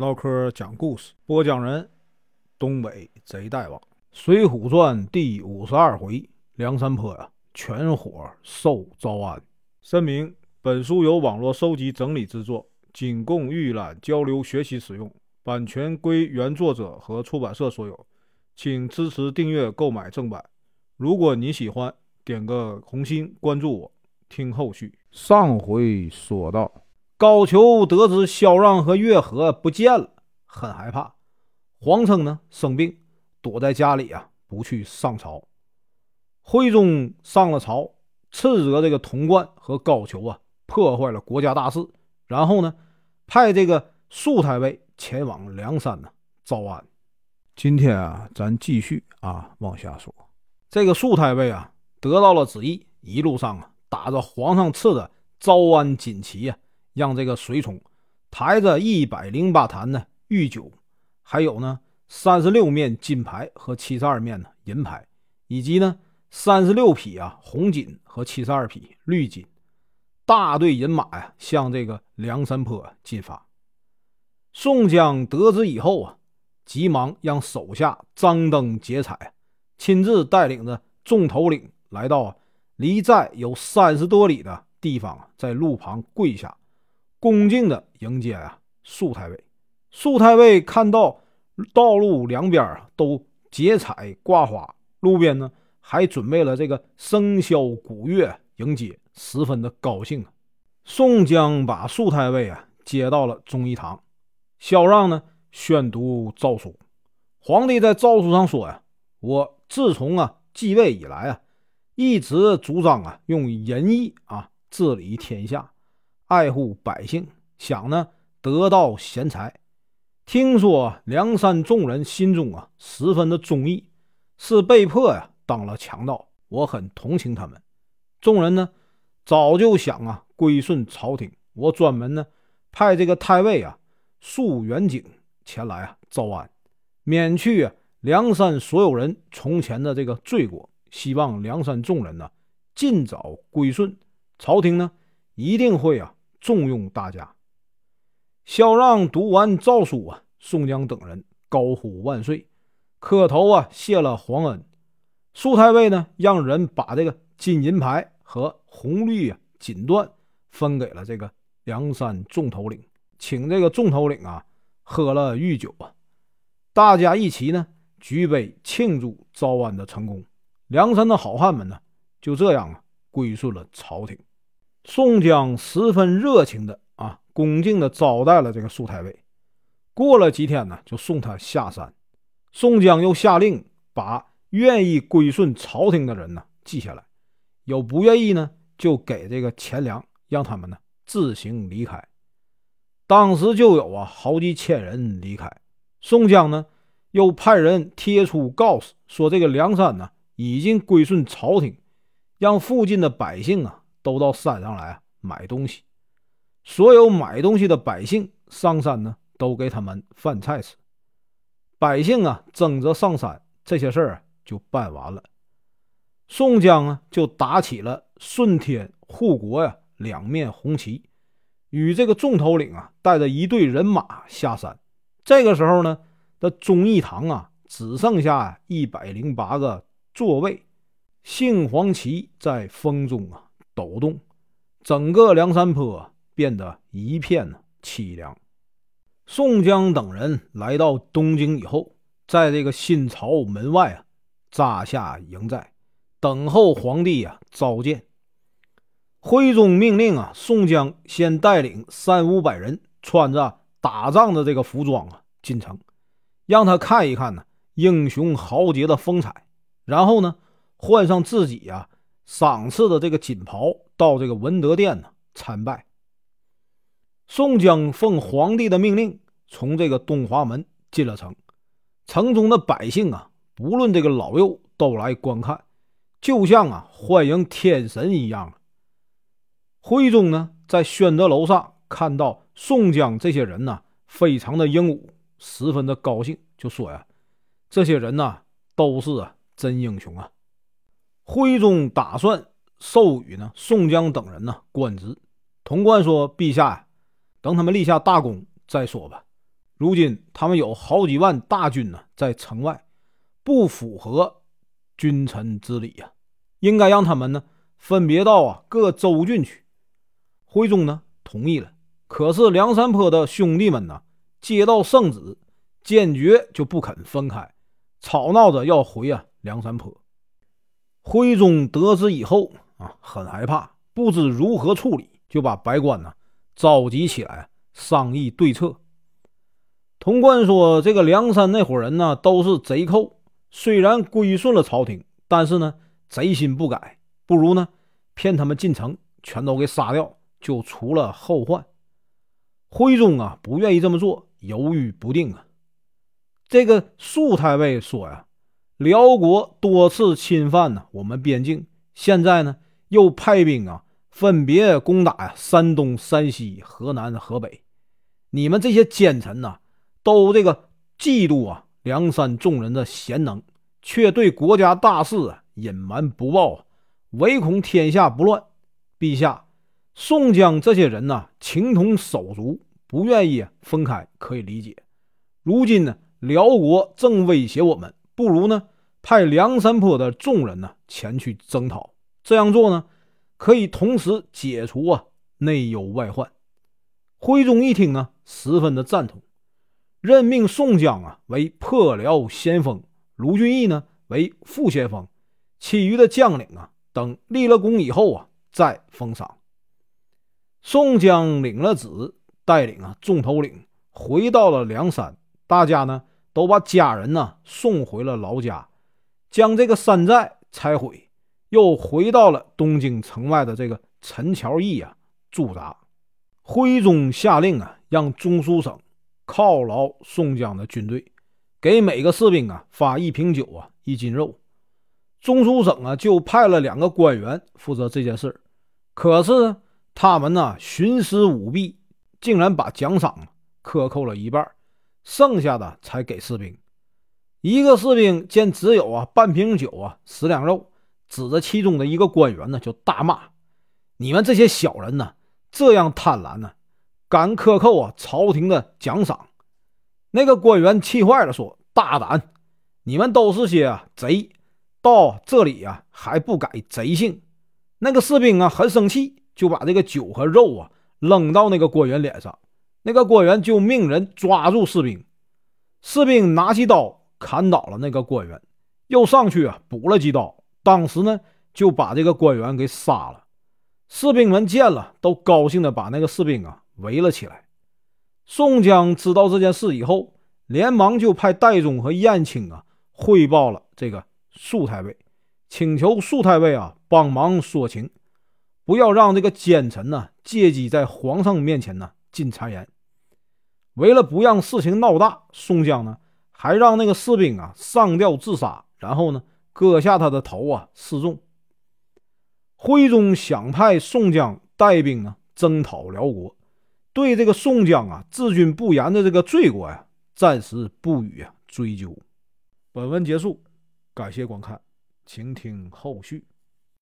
唠嗑讲故事，播讲人：东北贼大王，《水浒传》第五十二回：梁山泊呀，全伙受招安。声明：本书由网络收集整理制作，仅供预览、交流、学习使用，版权归原作者和出版社所有，请支持订阅、购买正版。如果你喜欢，点个红心，关注我，听后续。上回说到。高俅得知萧让和月和不见了，很害怕。谎称呢生病，躲在家里啊，不去上朝。徽宗上了朝，斥责这个童贯和高俅啊，破坏了国家大事。然后呢，派这个肃太尉前往梁山呢招安。今天啊，咱继续啊往下说。这个肃太尉啊，得到了旨意，一路上啊，打着皇上赐的招安锦旗呀。让这个随从抬着一百零八坛的御酒，还有呢三十六面金牌和七十二面呢银牌，以及呢三十六匹啊红锦和七十二匹绿锦，大队人马呀向这个梁山坡进发。宋江得知以后啊，急忙让手下张灯结彩，亲自带领着众头领来到离寨有三十多里的地方，在路旁跪下。恭敬的迎接啊，肃太尉。肃太尉看到道路两边啊都结彩挂花，路边呢还准备了这个笙箫鼓乐迎接，十分的高兴啊。宋江把肃太尉啊接到了忠义堂，萧让呢宣读诏书。皇帝在诏书上说呀：“我自从啊继位以来啊，一直主张啊用仁义啊治理天下。”爱护百姓，想呢得到贤才。听说梁山众人心中啊十分的忠义，是被迫呀当了强盗。我很同情他们。众人呢早就想啊归顺朝廷。我专门呢派这个太尉啊素元景前来啊招安，免去啊梁山所有人从前的这个罪过。希望梁山众人呢尽早归顺朝廷呢，一定会啊。重用大家。萧让读完诏书啊，宋江等人高呼万岁，磕头啊，谢了皇恩。苏太尉呢，让人把这个金银牌和红绿啊锦缎分给了这个梁山众头领，请这个众头领啊喝了御酒啊，大家一起呢举杯庆祝招安的成功。梁山的好汉们呢，就这样啊归顺了朝廷。宋江十分热情的啊，恭敬的招待了这个苏太尉。过了几天呢，就送他下山。宋江又下令把愿意归顺朝廷的人呢记下来，有不愿意呢，就给这个钱粮，让他们呢自行离开。当时就有啊好几千人离开。宋江呢又派人贴出告示，说这个梁山呢已经归顺朝廷，让附近的百姓啊。都到山上来买东西，所有买东西的百姓上山呢，都给他们饭菜吃。百姓啊争着上山，这些事儿就办完了。宋江啊就打起了顺天护国呀两面红旗，与这个众头领啊带着一队人马下山。这个时候呢，这忠义堂啊只剩下一百零八个座位，杏黄旗在风中啊。抖动，整个梁山坡变得一片凄凉。宋江等人来到东京以后，在这个新朝门外啊扎下营寨，等候皇帝啊召见。徽宗命令啊，宋江先带领三五百人，穿着打仗的这个服装啊进城，让他看一看呢英雄豪杰的风采，然后呢换上自己呀。赏赐的这个锦袍，到这个文德殿呢参拜。宋江奉皇帝的命令，从这个东华门进了城。城中的百姓啊，不论这个老幼，都来观看，就像啊欢迎天神一样。徽宗呢，在宣德楼上看到宋江这些人呢，非常的英武，十分的高兴，就说呀：“这些人呢，都是啊真英雄啊。”徽宗打算授予呢宋江等人呢官职。童贯说：“陛下呀，等他们立下大功再说吧。”如今他们有好几万大军呢，在城外，不符合君臣之礼呀，应该让他们呢分别到啊各州郡去。徽宗呢同意了，可是梁山泊的兄弟们呢接到圣旨，坚决就不肯分开，吵闹着要回啊梁山泊。徽宗得知以后啊，很害怕，不知如何处理，就把百官呢召集起来商议对策。童贯说：“这个梁山那伙人呢，都是贼寇，虽然归顺了朝廷，但是呢，贼心不改，不如呢，骗他们进城，全都给杀掉，就除了后患。”徽宗啊，不愿意这么做，犹豫不定啊。这个肃太尉说呀：“辽国多次侵犯呢我们边境，现在呢，又派兵啊，分别攻打呀山东、山西、河南、河北，你们这些奸臣呐！”都这个嫉妒啊，梁山众人的贤能，却对国家大事隐瞒不报，唯恐天下不乱。陛下，宋江这些人呐，情同手足，不愿意分开，可以理解。如今呢，辽国正威胁我们，不如呢派梁山泊的众人呢前去征讨。这样做呢，可以同时解除啊内忧外患。徽宗一听呢，十分的赞同。任命宋江啊为破辽先锋，卢俊义呢为副先锋，其余的将领啊等立了功以后啊再封赏。宋江领了旨，带领啊众头领回到了梁山，大家呢都把家人呢送回了老家，将这个山寨拆毁，又回到了东京城外的这个陈桥驿啊驻扎。徽宗下令啊，让中书省。犒劳宋江的军队，给每个士兵啊发一瓶酒啊一斤肉。中书省啊就派了两个官员负责这件事可是他们呢徇私舞弊，竟然把奖赏克扣了一半，剩下的才给士兵。一个士兵见只有啊半瓶酒啊十两肉，指着其中的一个官员呢就大骂：“你们这些小人呢，这样贪婪呢！”敢克扣啊朝廷的奖赏，那个官员气坏了，说：“大胆！你们都是些贼，到这里呀还不改贼性。”那个士兵啊很生气，就把这个酒和肉啊扔到那个官员脸上。那个官员就命人抓住士兵，士兵拿起刀砍倒了那个官员，又上去啊补了几刀。当时呢就把这个官员给杀了。士兵们见了，都高兴的把那个士兵啊。围了起来。宋江知道这件事以后，连忙就派戴宗和燕青啊汇报了这个肃太尉，请求肃太尉啊帮忙说情，不要让这个奸臣呢借机在皇上面前呢进谗言。为了不让事情闹大，宋江呢还让那个士兵啊上吊自杀，然后呢割下他的头啊示众。徽宗想派宋江带兵呢征讨辽国。对这个宋江啊治军不严的这个罪过呀，暂时不予追究。本文结束，感谢观看，请听后续。